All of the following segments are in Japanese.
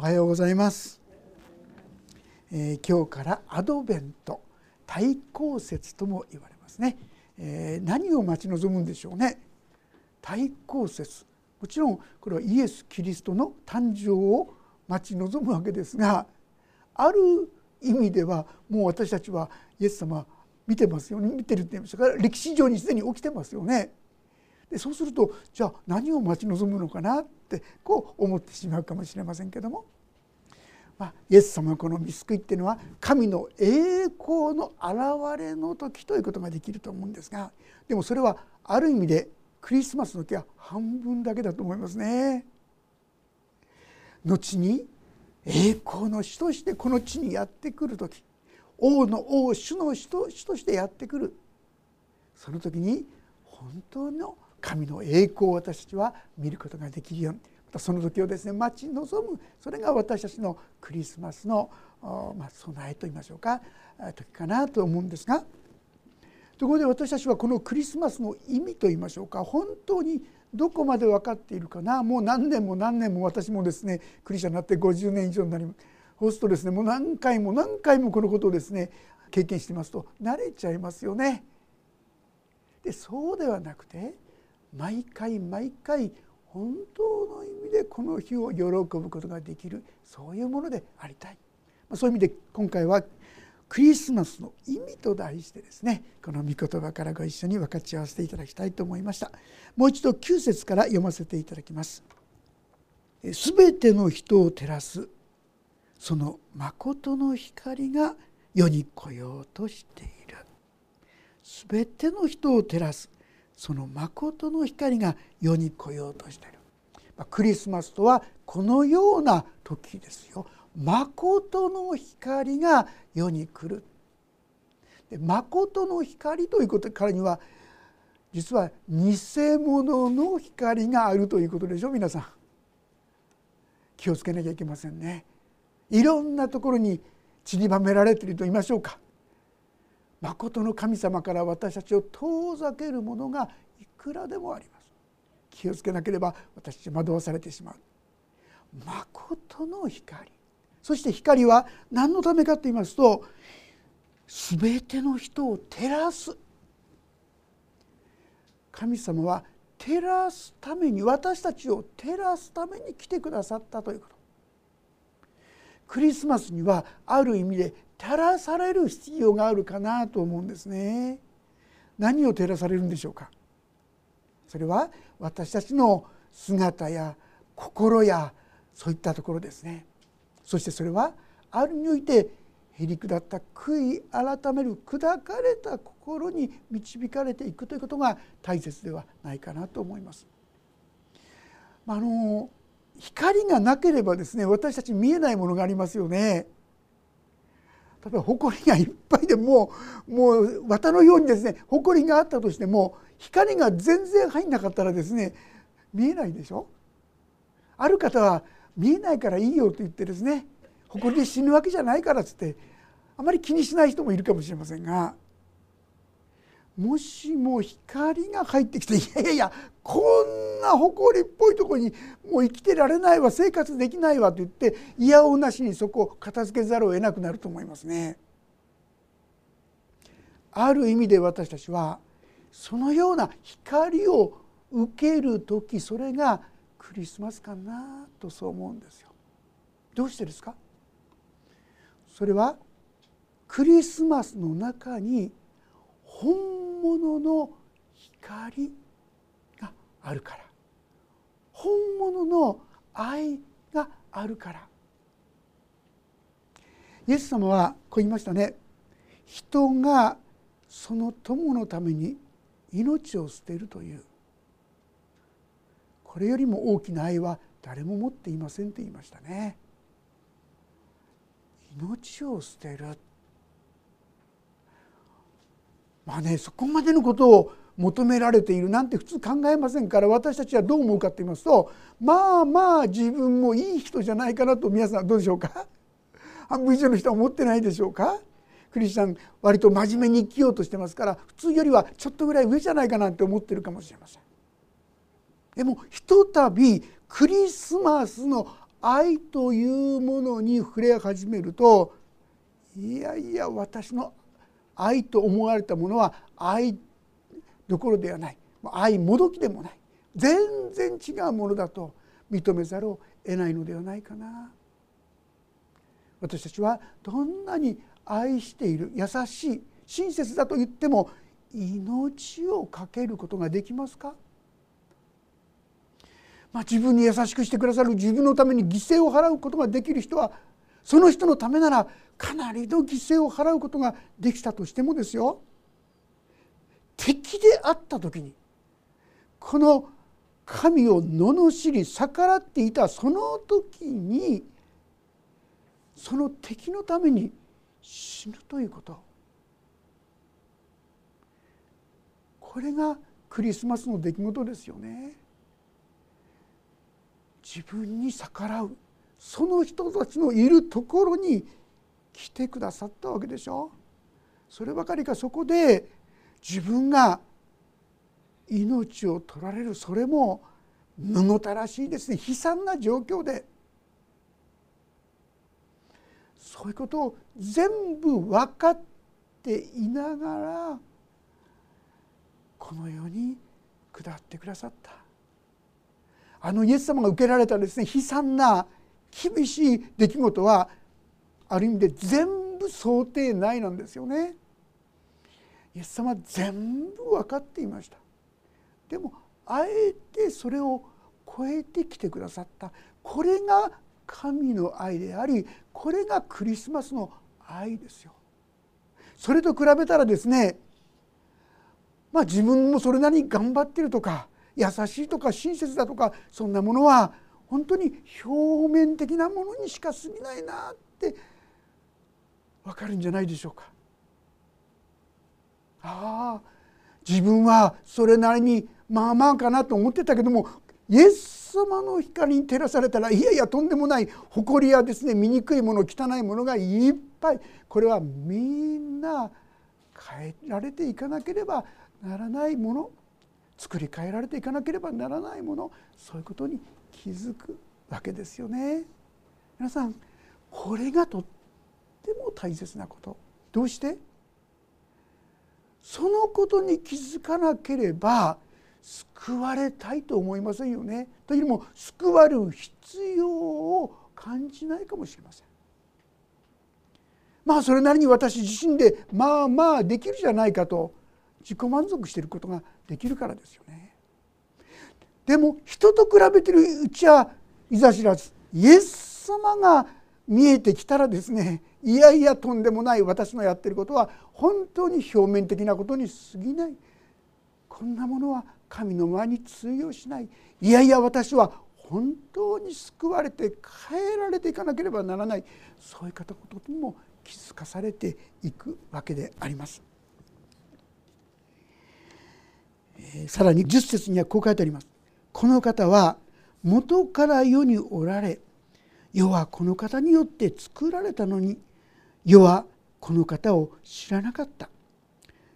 おはようございます、えー、今日からアドベント対抗節とも言われますね、えー、何を待ち望むんでしょうね。対抗節。もちろんこれはイエス・キリストの誕生を待ち望むわけですがある意味ではもう私たちはイエス様見てますよね。見てるって言いましたから歴史上にすでに起きてますよね。でそうするとじゃあ何を待ち望むのかなってこう思ってしまうかもしれませんけども、まあ、イエス様のこの見救いっていうのは神の栄光の現れの時ということができると思うんですがでもそれはある意味でクリスマスの時は半分だけだと思いますね。後に栄光の主としてこの地にやってくる時王の王主の主と主としてやってくるその時に本当の神の栄光を私たちは見ることができるように。またその時をですね待ち望むそれが私たちのクリスマスの、まあ、備えといいましょうか時かなと思うんですが。ところで私たちはこのクリスマスの意味といいましょうか。本当にどこまで分かっているかな。もう何年も何年も私もですねクリスチャンになって50年以上になります。そうするとですねもう何回も何回もこのことをですね経験してますと慣れちゃいますよね。でそうではなくて毎回毎回本当の意味でこの日を喜ぶことができるそういうものでありたい。そういう意味で今回はクリスマスの意味と題してですねこの御言葉からご一緒に分かち合わせていただきたいと思いました。もう一度9節から読ませていただきます。すべての人を照らすその誠の光が世に来ようとしている。すべての人を照らす。その誠の光が世に来ようとしている。クリスマスとはこのような時ですよ。誠の光が世に来る。誠の光ということからには実は偽物の光があるということでしょ皆さん。気をつけなきゃいけませんね。いろんなところに散りばめられていると言いましょうか。誠の神様から私たちを遠ざけるものがいくらでもあります。気をつけなければ私たち惑わされてしまう。誠の光。そして光は何のためかと言いますと全ての人を照らす。神様は照らすために私たちを照らすために来てくださったということ。クリスマスにはある意味で照らされる必要があるかなと思うんですね。何を照らされるんでしょうか？それは私たちの姿や心やそういったところですね。そしてそれはあるにおいてへりくだった悔い改める砕かれた心に導かれていくということが大切ではないかなと思います。あの光がなければですね私たち見えないものがありますよね。例えば埃がいっぱいでもうもう綿のようにですね埃があったとしても光が全然入んなかったらですね見えないでしょ？ある方は見えないからいいよと言ってですね埃で死ぬわけじゃないからっつってあまり気にしない人もいるかもしれませんがもしも光が入ってきていやいやいやこんな埃っぽいとこにもう生きてられないわ生活できないわと言って嫌おなしにそこを片付けざるを得なくなると思いますね。ある意味で私たちはそのような光を受ける時それがクリスマスかなとそう思うんですよ。どうしてですか？それはクリスマスの中に本物の光があるから。本物の愛があるから。イエス様はこう言いましたね。人がその友のために命を捨てるという。これよりも大きな愛は誰も持っていませんと言いましたね。命を捨てる。まあねそこまでのことを求められているなんて普通考えませんから私たちはどう思うかと言いますとまあまあ自分もいい人じゃないかなと皆さんどうでしょうか？半分以上の人は思ってないでしょうか？クリスチャン割と真面目に生きようとしてますから普通よりはちょっとぐらい上じゃないかなって思ってるかもしれません。でもひとたびクリスマスの愛というものに触れ始めるといやいや私の愛と思われたものは愛どころではない。愛もどきでもない。全然違うものだと認めざるを得ないのではないかな。私たちはどんなに愛している優しい親切だと言っても命を懸けることができますか、まあ、自分に優しくしてくださる自分のために犠牲を払うことができる人はその人のためならかなりの犠牲を払うことができたとしてもですよ。敵であった時にこの神を罵り逆らっていたその時にその敵のために死ぬということ。これがクリスマスの出来事ですよね。自分に逆らう。その人たちのいるところに来てくださったわけでしょ。そればかりかそこで自分が命を取られるそれもむごたらしいですね。悲惨な状況で。そういうことを全部分かっていながらこの世に下ってくださった。あのイエス様が受けられたですね悲惨な厳しい出来事はある意味で全部想定内なんですよね。イエス様は全部分かっていましたでもあえてそれを超えてきてくださったこれが神の愛でありこれがクリスマスの愛ですよ。それと比べたらですねまあ自分もそれなりに頑張ってるとか優しいとか親切だとかそんなものは本当に表面的なものにしか過ぎないなってわかるんじゃないでしょうか。ああ自分はそれなりにまあまあかなと思ってたけどもイエス様の光に照らされたらいやいやとんでもない誇りやですね醜いもの汚いものがいっぱいこれはみんな変えられていかなければならないもの作り変えられていかなければならないものそういうことに気づくわけですよね。皆さんこれがとっても大切なことどうして？そのことに気づかなければ救われたいと思いませんよね。というよりも救われる必要を感じないかもしれません。まあそれなりに私自身でまあまあできるじゃないかと自己満足していることができるからですよね。でも人と比べてるうちはいざ知らずイエス様が見えてきたらですねいやいやとんでもない私のやってることは本当に表面的なことに過ぎないこんなものは神の前に通用しないいやいや私は本当に救われて変えられていかなければならないそういう方ことにも気づかされていくわけであります。えー、さらに10節にはこう書いてあります。この方は元から世におられ世はこの方によって作られたのに世はこの方を知らなかった。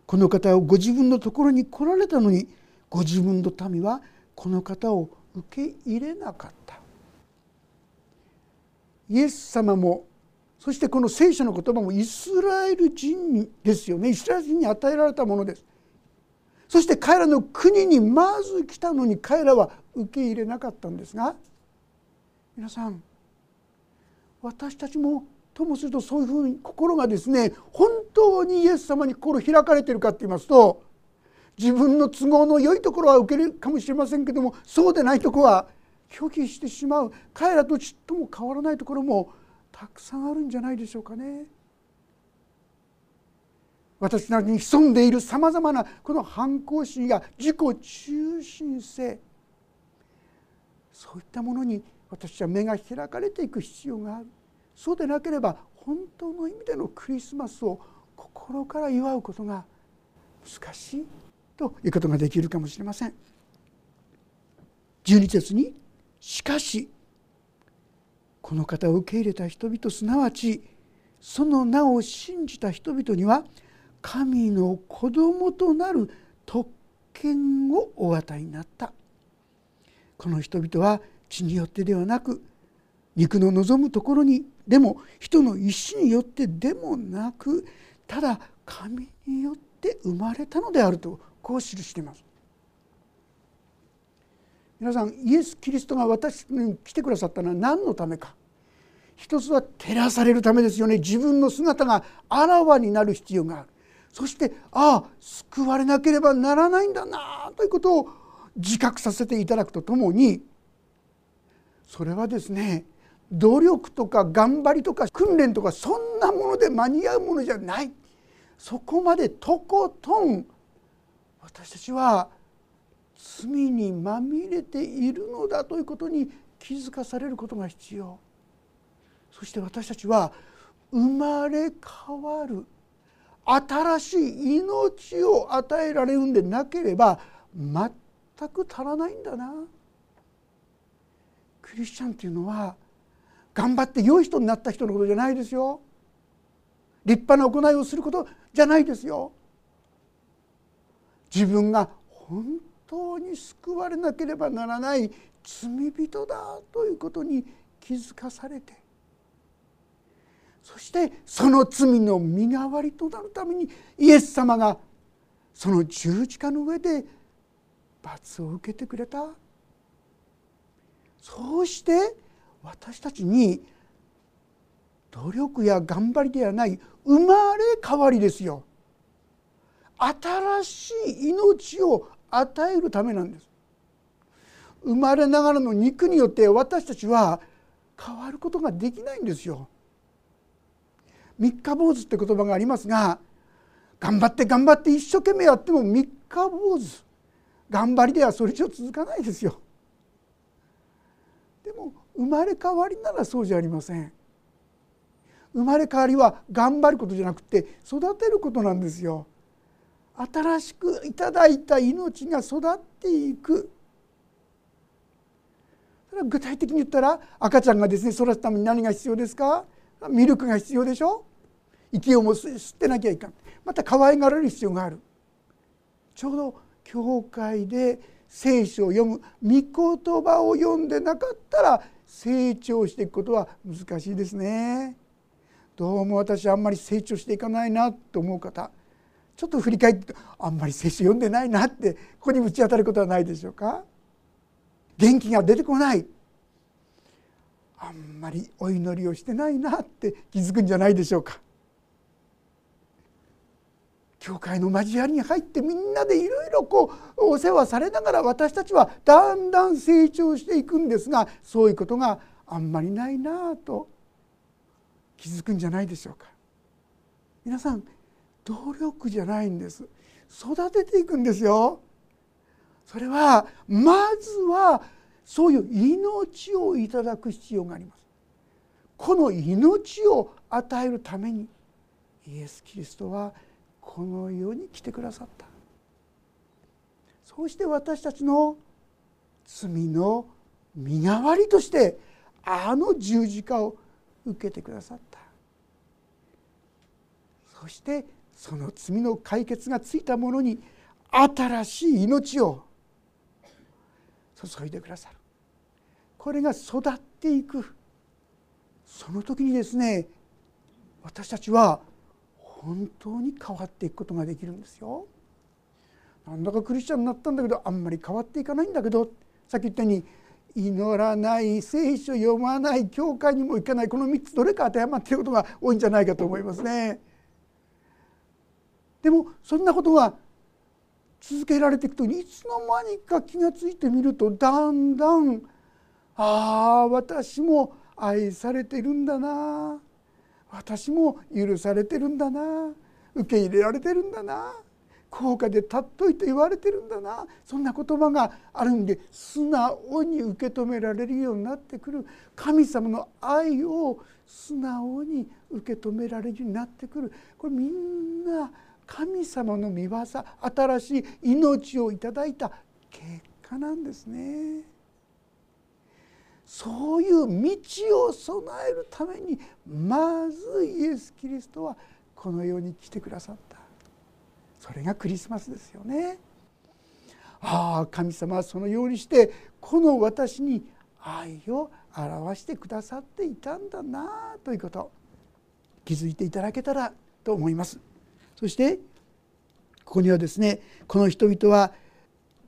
この方をご自分のところに来られたのにご自分の民はこの方を受け入れなかった。イエス様もそしてこの聖書の言葉もイスラエル人ですよね。イスラエル人に与えられたものです。そして彼らの国にまず来たのに彼らは受け入れなかったんですが皆さん私たちもともするとそういうふうに心がですね本当にイエス様に心開かれているかって言いますと自分の都合の良いところは受けるかもしれませんけどもそうでないところは拒否してしまう彼らとちっとも変わらないところもたくさんあるんじゃないでしょうかね。私なりに潜んでいるさまざまなこの反抗心や自己中心性そういったものに私は目が開かれていく必要があるそうでなければ本当の意味でのクリスマスを心から祝うことが難しいということができるかもしれません。12節に「しかしこの方を受け入れた人々すなわちその名を信じた人々には神の子供となる特権をお与えになった」この人々は血によってではなく肉の望むところにでも人の意志によってでもなくただ神によって生まれたのであるとこう記しています。皆さんイエス・キリストが私に来てくださったのは何のためか。一つは照らされるためですよね。自分の姿があらわになる必要がある。そしてああ救われなければならないんだなということを自覚させていただくとともにそれはですね努力とか頑張りとか訓練とかそんなもので間に合うものじゃない。そこまでとことん私たちは罪にまみれているのだということに気づかされることが必要。そして私たちは生まれ変わる新しい命を与えられるんでなければ全く足らないんだな。クリスチャンっていうのは頑張って良い人になった人のことじゃないですよ。立派な行いをすることじゃないですよ。自分が本当に救われなければならない罪人だということに気づかされてそしてその罪の身代わりとなるためにイエス様がその十字架の上で罰を受けてくれた。そうして私たちに努力や頑張りではない生まれ変わりですよ。新しい命を与えるためなんです。生まれながらの肉によって私たちは変わることができないんですよ。三日坊主って言葉がありますが頑張って頑張って一生懸命やっても三日坊主。頑張りではそれ以上続かないですよ。でも生まれ変わりならそうじゃありません。生まれ変わりは頑張ることじゃなくて育てることなんですよ。新しくいただいた命が育っていく。それは具体的に言ったら赤ちゃんがですね育つために何が必要ですか？ミルクが必要でしょ？息をも吸ってなきゃいかん。また可愛がられる必要がある。ちょうど教会で聖書を読む御言葉を読んでなかったら成長していくことは難しいですね。どうも私あんまり成長していかないなと思う方ちょっと振り返ってあんまり聖書読んでないなってここにぶち当たることはないでしょうか？元気が出てこない。あんまりお祈りをしてないなって気づくんじゃないでしょうか教会の交わりに入ってみんなでいろいろこうお世話されながら私たちはだんだん成長していくんですがそういうことがあんまりないなと気づくんじゃないでしょうか。皆さん努力じゃないんです育てていくんですよ。それはまずはそういう命をいただく必要があります。この命を与えるためにイエス・キリストはこの世に来てくださったそうして私たちの罪の身代わりとしてあの十字架を受けてくださったそしてその罪の解決がついたものに新しい命を注いでくださるこれが育っていくその時にですね私たちは本当に変わっていくことができるんですよ。なんだかクリスチャンになったんだけどあんまり変わっていかないんだけどさっき言ったように祈らない聖書読まない教会にも行かないこの3つどれか当てはまっていることが多いんじゃないかと思いますね。でもそんなことが続けられていくといつの間にか気が付いてみるとだんだんああ私も愛されてるんだな。私も許されてるんだな。受け入れられてるんだな。高価でたっといて言われてるんだな。そんな言葉があるんで素直に受け止められるようになってくる。神様の愛を素直に受け止められるようになってくる。これみんな神様の御業新しい命をいただいた結果なんですね。そういう道を備えるためにまずイエス・キリストはこの世に来てくださったそれがクリスマスですよね。ああ神様はそのようにしてこの私に愛を表してくださっていたんだなということ気づいていただけたらと思いますそしてここにはですねこの人々は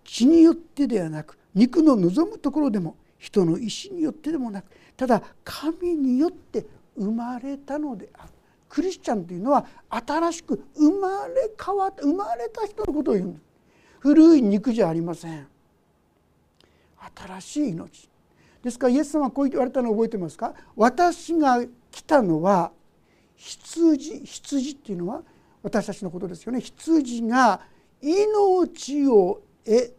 血によってではなく肉の望むところでも人の意志によってでもなくただ神によって生まれたのである。クリスチャンというのは新しく生まれ変わった生まれた人のことを言うんです古い肉じゃありません。新しい命。ですからイエス様はこう言われたのを覚えてますか？私が来たのは羊羊っていうのは私たちのことですよね。羊が命を得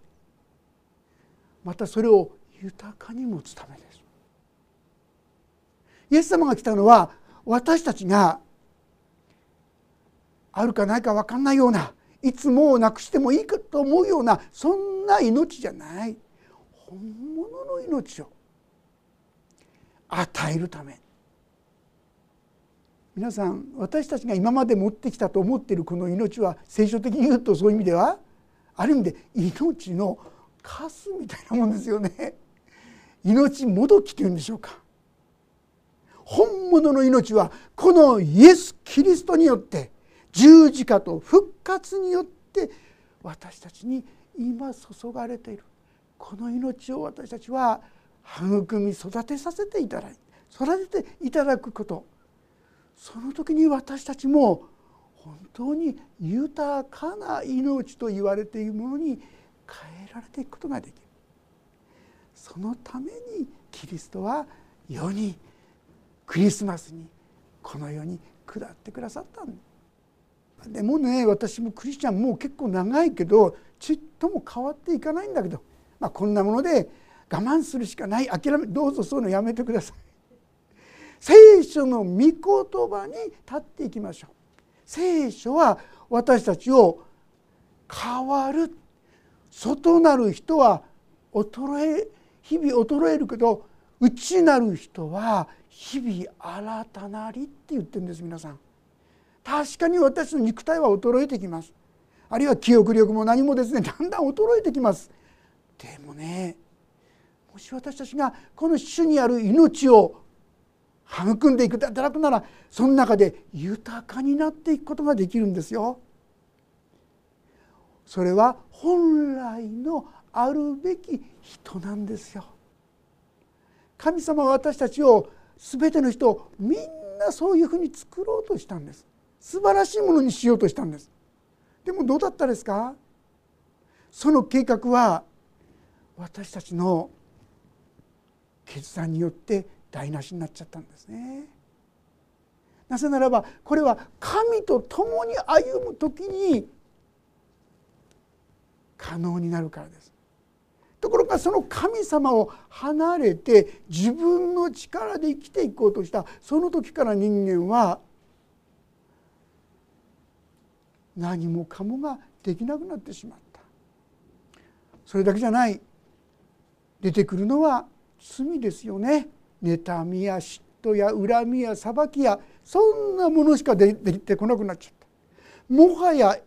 またそれを豊かに持つためです。イエス様が来たのは私たちがあるかないか分かんないようないつもうなくしてもいいかと思うようなそんな命じゃない。本物の命を与えるため。皆さん私たちが今まで持ってきたと思っているこの命は聖書的に言うとそういう意味ではある意味で命のカスみたいなもんですよね。命もどきというんでしょうか。本物の命はこのイエス・キリストによって十字架と復活によって私たちに今注がれている。この命を私たちは育み育てさせていただいて育てていただくこと。その時に私たちも本当に豊かな命と言われているものに変えられていくことができる。そのためにキリストは世にクリスマスにこの世に下ってくださったんでもね私もクリスチャンもう結構長いけどちっとも変わっていかないんだけど、まあ、こんなもので我慢するしかない。諦めどうぞそういうのやめてください。聖書の御言葉に立っていきましょう。聖書は私たちを変わる外なる人は衰え日々衰えるけど内なる人は日々新たなりって言ってるんです皆さん。確かに私の肉体は衰えてきますあるいは記憶力も何もですねだんだん衰えてきますでもねもし私たちがこの主にある命を育んでいくただくならその中で豊かになっていくことができるんですよ。それは本来のあるべき人なんですよ。神様は私たちを全ての人をみんなそういうふうに作ろうとしたんです。素晴らしいものにしようとしたんですでもどうだったですか？その計画は私たちの決断によって台無しになっちゃったんですね。なぜならばこれは神と共に歩む時に可能になるからです。ところがその神様を離れて自分の力で生きていこうとしたその時から人間は何もかもができなくなってしまった。それだけじゃない。出てくるのは罪ですよね。妬みや嫉妬や恨みや裁きやそんなものしか出てこなくなっちゃったもはや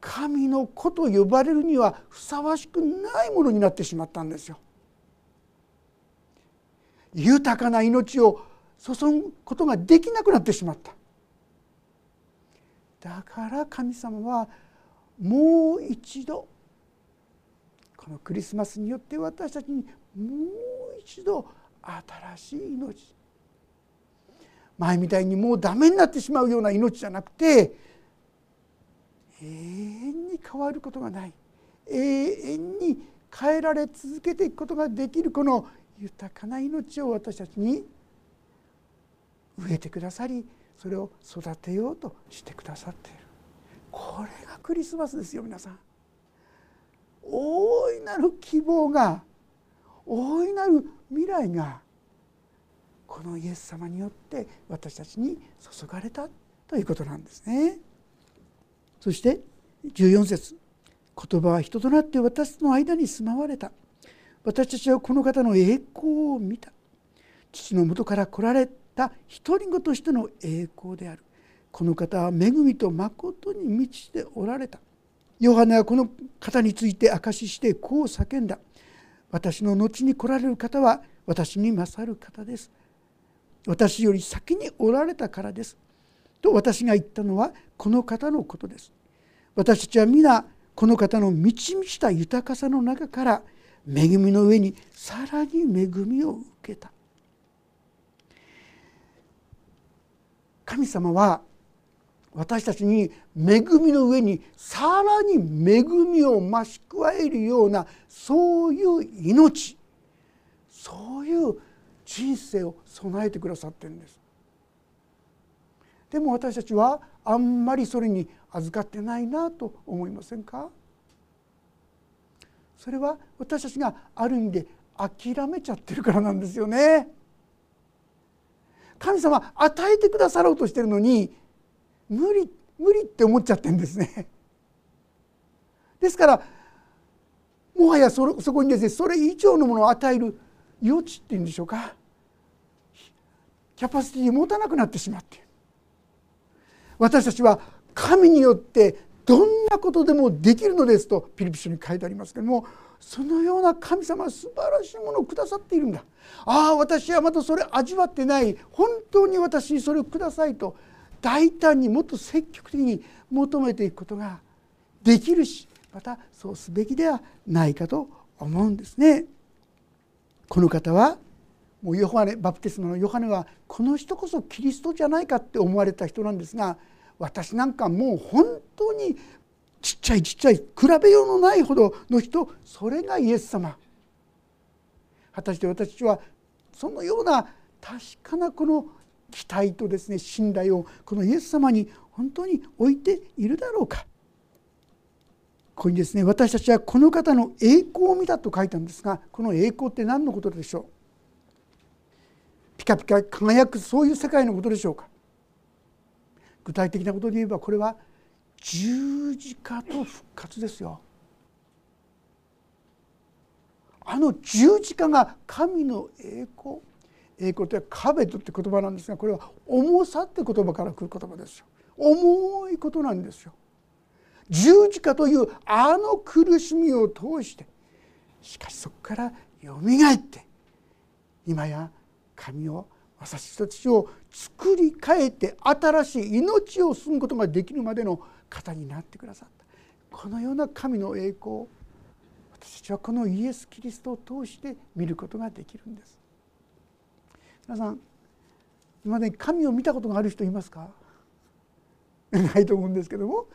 神の子と呼ばれるにはふさわしくないものになってしまったんですよ。豊かな命を注ぐことができなくなってしまった。だから神様はもう一度このクリスマスによって私たちにもう一度新しい命。前みたいにもうダメになってしまうような命じゃなくて永遠に変わることがない。永遠に変えられ続けていくことができるこの豊かな命を私たちに植えてくださりそれを育てようとしてくださっている。これがクリスマスですよ皆さん。大いなる希望が大いなる未来がこのイエス様によって私たちに注がれたということなんですね。そして14節言葉は人となって私の間に住まわれた。私たちはこの方の栄光を見た。父のもとから来られた独り子としての栄光である。この方は恵みと誠に満ちておられた。ヨハネはこの方について証ししてこう叫んだ。私の後に来られる方は私に勝る方です。私より先におられたからです。と私が言ったのはこの方のことです。私たちは皆この方の満ち満ちた豊かさの中から恵みの上にさらに恵みを受けた。神様は私たちに恵みの上にさらに恵みを増し加えるようなそういう命。そういう人生を備えてくださってるんです。でも私たちはあんまりそれに預かってないなと思いませんか？それは私たちがある意味で諦めちゃってるからなんですよね。神様与えてくださろうとしてるのに無理無理って思っちゃってんですね。ですからもはやそそこにですねそれ以上のものを与える余地っていうんでしょうか。キャパシティを持たなくなってしまっている。私たちは神によってどんなことでもできるのですとピリピ書に書いてありますけどもそのような神様は素晴らしいものをくださっているんだ。ああ私はまだそれ味わってない。本当に私にそれをくださいと大胆にもっと積極的に求めていくことができるしまたそうすべきではないかと思うんですね。この方はもうヨハネバプテスマのヨハネはこの人こそキリストじゃないかって思われた人なんですが私なんかもう本当にちっちゃいちっちゃい比べようのないほどの人それがイエス様果たして私はそのような確かなこの期待とですね信頼をこのイエス様に本当に置いているだろうか。ここにですね私たちはこの方の栄光を見たと書いたんですがこの栄光って何のことでしょう？ピカピカ輝くそういう世界のことでしょうか？具体的なことで言えばこれは十字架と復活ですよ。あの十字架が神の栄光栄光ってカベトって言葉なんですがこれは重さって言葉から来る言葉ですよ。重いことなんですよ。十字架というあの苦しみを通してしかしそこからよみがえって今や神を私たちを作り変えて新しい命を住むことができるまでの方になってくださった。このような神の栄光私たちはこのイエス・キリストを通して見ることができるんです。皆さん今までに神を見たことがある人いますか？ないと思うんですけども。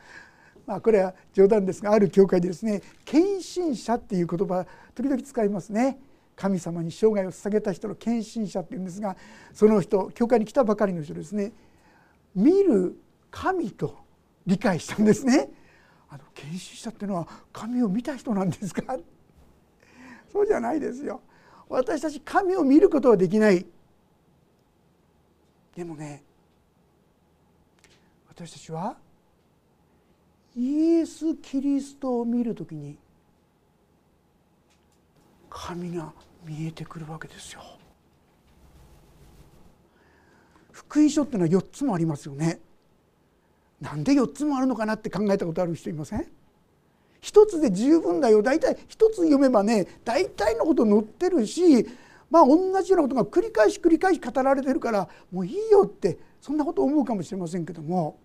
まあこれは冗談ですがある教会でですね献身者っていう言葉時々使いますね。神様に生涯を捧げた人の献身者っていうんですがその人教会に来たばかりの人ですね。見る神と理解したんですね。あの献身者っていうのは神を見た人なんですか？そうじゃないですよ。私たち神を見ることはできない。でもね私たちはイエス・キリストを見る時に神が見えてくるわけですよ。福音書っていうのは4つもありますよね。なんで4つもあるのかなって考えたことある人いません？一つで十分だよ大体一つ読めばね大体のこと載ってるしまあ同じようなことが繰り返し繰り返し語られてるからもういいよってそんなこと思うかもしれませんけども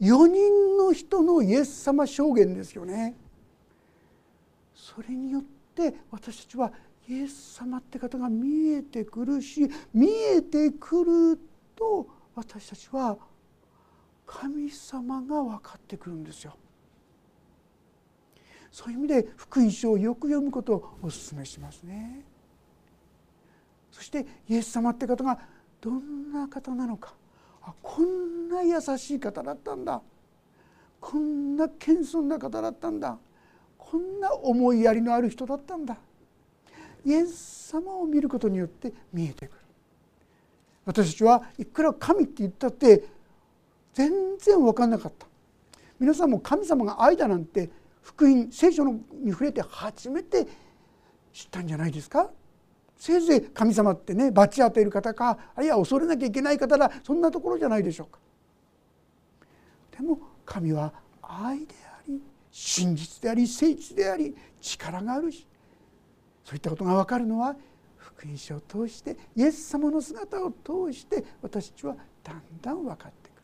4人の人のイエス様証言ですよね。それによって私たちはイエス様って方が見えてくるし見えてくると私たちは神様が分かってくるんですよ。そういう意味で福音書をよく読むことをお勧めしますね。そしてイエス様って方がどんな方なのか。あこんな優しい方だったんだ。こんな謙遜な方だったんだ。こんな思いやりのある人だったんだ。イエス様を見ることによって見えてくる。私たちはいくら神って言ったって全然分かんなかった。皆さんも神様が愛だなんて福音聖書に触れて初めて知ったんじゃないですか？せいぜい神様ってね罰当てる方かあるいは恐れなきゃいけない方だそんなところじゃないでしょうか。でも神は愛であり真実であり誠実であり力があるしそういったことが分かるのは福音書を通してイエス様の姿を通して私たちはだんだん分かってくる。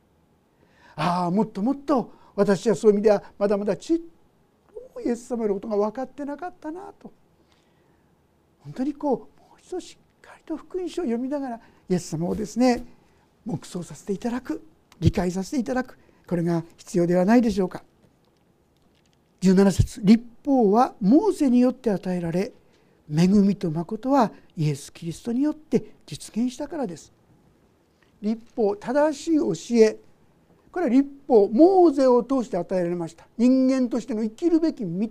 ああもっともっと私はそういう意味ではまだまだちっもイエス様のことが分かってなかったなと。本当にこうもう一度しっかりと福音書を読みながらイエス様をですね黙想させていただく理解させていただく。これが必要ではないでしょうか。17節立法はモーセによって与えられ恵みと誠はイエス・キリストによって実現したからです。立法正しい教えこれは立法モーゼを通して与えられました。人間としての生きるべき道。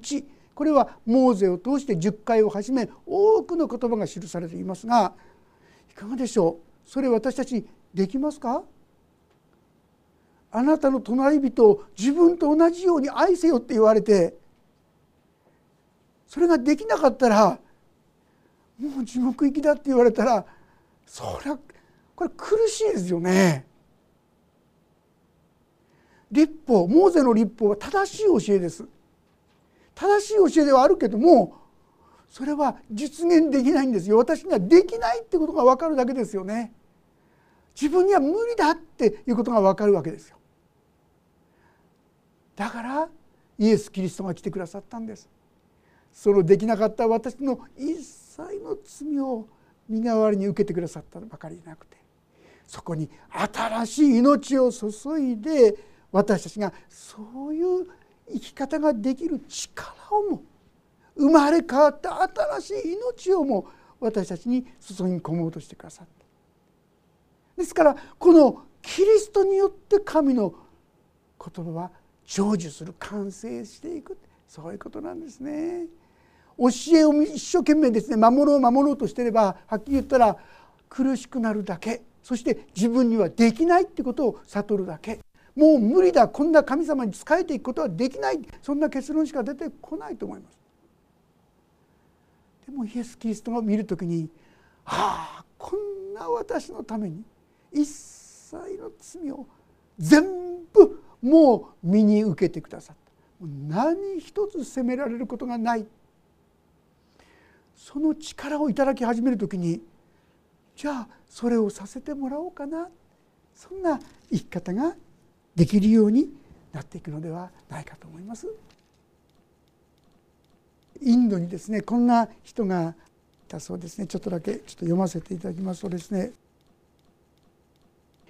これはモーゼを通して10回をはじめ多くの言葉が記されていますがいかがでしょう？それ私たちできますか？あなたの隣人を自分と同じように愛せよって言われてそれができなかったらもう地獄行きだって言われたらそりゃこれ苦しいですよね。立法モーゼの立法は正しい教えです。正しい教えではあるけどもそれは実現できないんですよ私にはできないってことが分かるだけですよね。自分には無理だっていうことが分かるわけですよ。だからイエス・キリストが来てくださったんです。そのできなかった私の一切の罪を身代わりに受けてくださったばかりでなくてそこに新しい命を注いで私たちがそういう生き方ができる力をも生まれ変わった新しい命をも私たちに注ぎ込もうとしてくださった。ですからこのキリストによって神の言葉は成就する完成していく。そういうことなんですね。教えを一生懸命ですね守ろう守ろうとしてればはっきり言ったら苦しくなるだけ。そして自分にはできないってことを悟るだけ。もう無理だこんな神様に仕えていくことはできない。そんな結論しか出てこないと思います。でもイエス・キリストが見る時にああこんな私のために一切の罪を全部もう身に受けてくださった。何一つ責められることがない。その力をいただき始める時にじゃあそれをさせてもらおうかな。そんな生き方ができるようになっていくのではないかと思います。インドにですねこんな人がいたそうですね。ちょっとだけちょっと読ませていただきますとですね。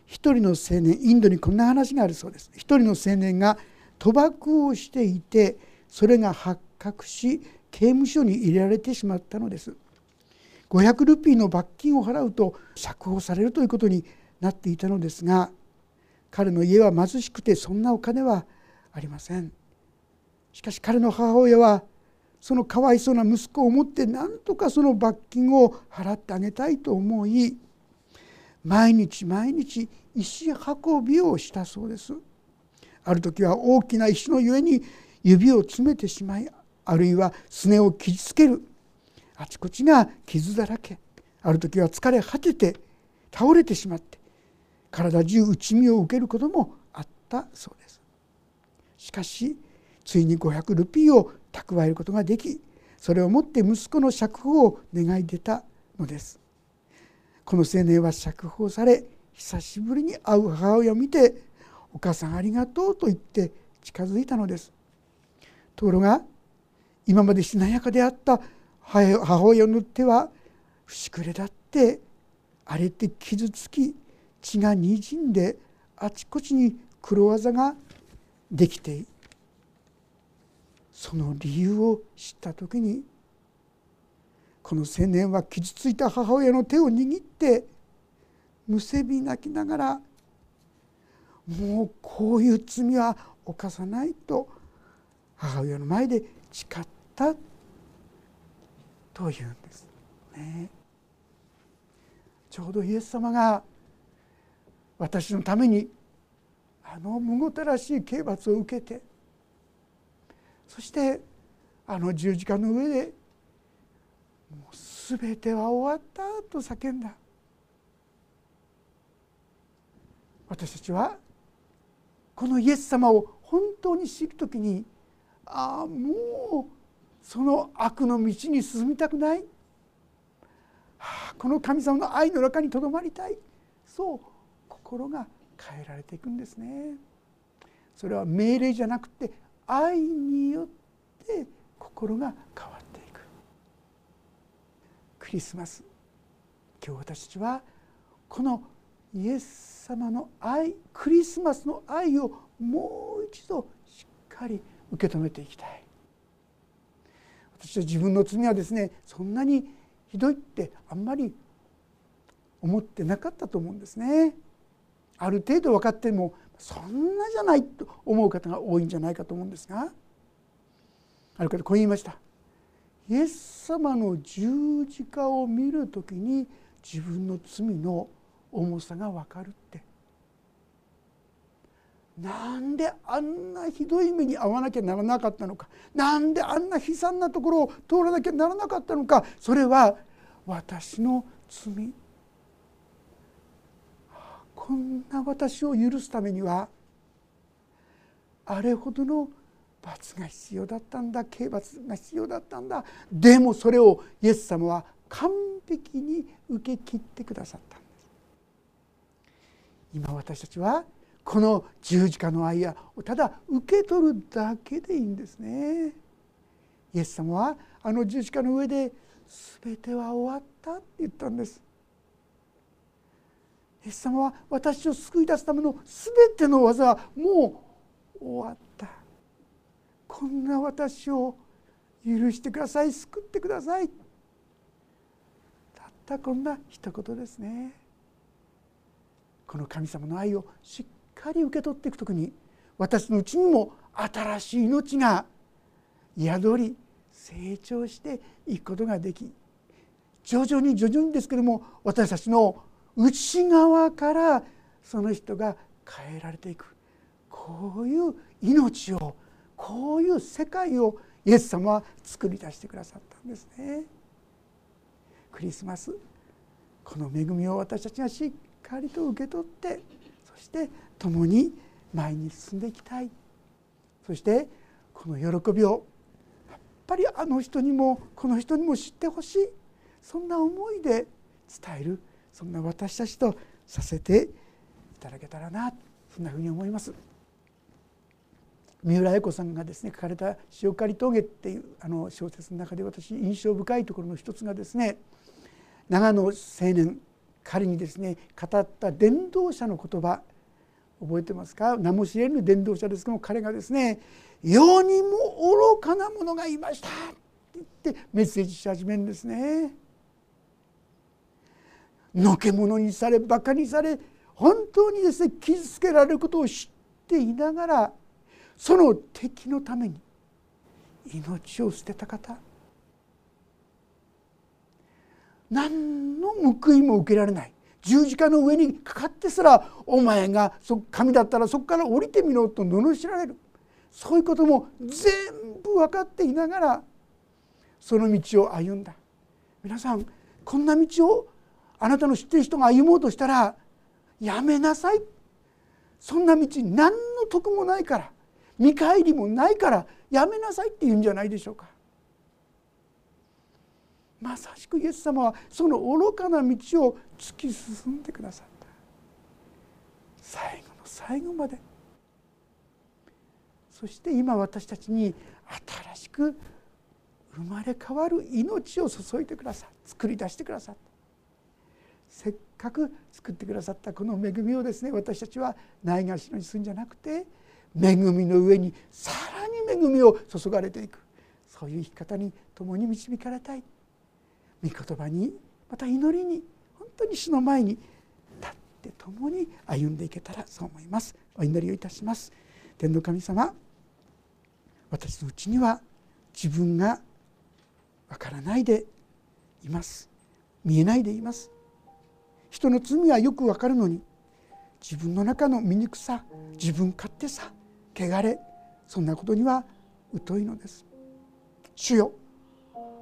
一人の青年インドにこんな話があるそうです。一人の青年が賭博をしていてそれが発覚し刑務所に入れられてしまったのです。500ルピーの罰金を払うと釈放されるということになっていたのですが彼の家は貧しくてそんなお金はありません。しかし彼の母親はそのかわいそうな息子を持って何とかその罰金を払ってあげたいと思い毎日毎日石運びをしたそうです。ある時は大きな石のゆえに指を詰めてしまいあるいはすねを傷つける。あちこちが傷だらけ。ある時は疲れ果てて倒れてしまって体中打ち身を受けることもあったそうですしかしついに500ルピーを蓄えることができそれをもって息子の釈放を願い出たのですこの青年は釈放され久しぶりに会う母親を見て「お母さんありがとう」と言って近づいたのです。ところが今までしなやかであった母親の手は節くれだって荒れて傷つき血がにじんであちこちに黒技ができてその理由を知った時にこの青年は傷ついた母親の手を握ってむせび泣きながらもうこういう罪は犯さないと母親の前で誓ったというんです。ね、ちょうどイエス様が私のためにあのむごたらしい刑罰を受けてそしてあの十字架の上でもう全ては終わったと叫んだ。私たちはこのイエス様を本当に知る時にああもうその悪の道に進みたくない。この神様の愛の中にとどまりたい。そう心が変えられていくんですね。それは命令じゃなくて愛によって心が変わっていくクリスマス今日私たちはこのイエス様の愛クリスマスの愛をもう一度しっかり受け止めていきたい私は自分の罪はですねそんなにひどいってあんまり思ってなかったと思うんですね。ある程度分かってもそんなじゃないと思う方が多いんじゃないかと思うんですがある方こう言いました。イエス様の十字架を見る時に自分の罪の重さが分かるって。なんであんなひどい目に遭わなきゃならなかったのか。なんであんな悲惨なところを通らなきゃならなかったのか。それは私の罪こんな私を許すためにはあれほどの罰が必要だったんだ刑罰が必要だったんだ。でもそれをイエス様は完璧に受け切ってくださったんです。今私たちはこの十字架の愛やただ受け取るだけでいいんですね。イエス様はあの十字架の上で全ては終わったって言ったんです。イエス様は私を救い出すための全ての技はもう終わった。こんな私を許してください救ってください。たったこんな一言ですね。この神様の愛をしっかり受け取っていく時に私のうちにも新しい命が宿り成長していくことができ徐々に徐々にですけども私たちの内側からその人が変えられていく。こういう命をこういう世界をイエス様は作り出してくださったんですね。クリスマスこの恵みを私たちがしっかりと受け取ってそして共に前に進んでいきたい。そしてこの喜びをやっぱりあの人にもこの人にも知ってほしい。そんな思いで伝えるそんな私たちとさせていただけたらなそんなふうに思います。三浦綾子さんがですね書かれた「塩刈峠」っていうあの小説の中で私印象深いところの一つがですね長野青年彼にですね語った伝道者の言葉覚えてますか？名も知れぬ伝道者ですけども彼がですね「世にも愚かな者がいました」って言ってメッセージし始めるんですね。のけ者にされバカにされ本当にですね傷つけられることを知っていながらその敵のために命を捨てた方。何の報いも受けられない。十字架の上にかかってすらお前が神だったらそこから降りてみろと罵られる。そういうことも全部分かっていながらその道を歩んだ。皆さんこんな道をあなたの知ってる人が歩もうとしたらやめなさい。そんな道何の得もないから見返りもないからやめなさいって言うんじゃないでしょうか。まさしくイエス様はその愚かな道を突き進んでくださった。最後の最後まで。そして今私たちに新しく生まれ変わる命を注いでくださ作り出してくださった。せっかく作ってくださったこの恵みをですね私たちはないがしろにするんじゃなくて恵みの上にさらに恵みを注がれていく。そういう生き方に共に導かれたい。御言葉にまた祈りに本当に主の前に立って共に歩んでいけたらそう思います。お祈りをいたします。天の神様私のうちには自分がわからないでいます。見えないでいます。人の罪はよくわかるのに自分の中の醜さ自分勝手さ汚れそんなことには疎いのです。主よ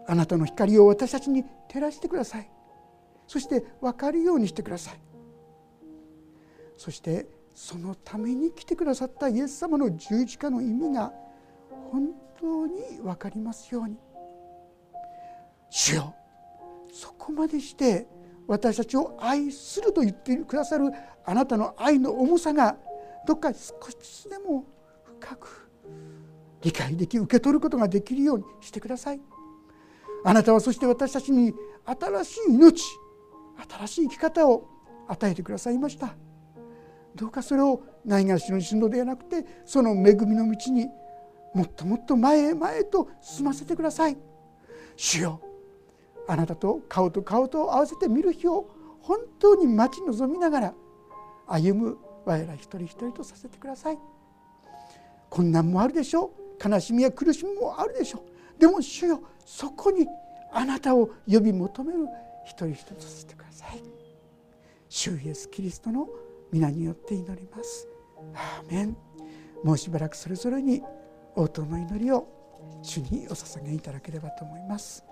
あなたの光を私たちに照らしてください。そして分かるようにしてください。そしてそのために来てくださったイエス様の十字架の意味が本当に分かりますように。主よそこまでして私たちを愛すると言ってくださるあなたの愛の重さがどっか少しずつでも深く理解でき受け取ることができるようにしてください。あなたはそして私たちに新しい命新しい生き方を与えてくださいました。どうかそれをないがしの進路ではなくてその恵みの道にもっともっと前へ前へと進ませてください。主よあなたと顔と顔と合わせて見る日を本当に待ち望みながら歩む我ら一人一人とさせてください。困難もあるでしょう。悲しみや苦しみもあるでしょう。でも主よそこにあなたを呼び求める一人一人とさせてください。主イエスキリストの皆によって祈ります。アーメン。もうしばらくそれぞれに応答の祈りを主にお捧げいただければと思います。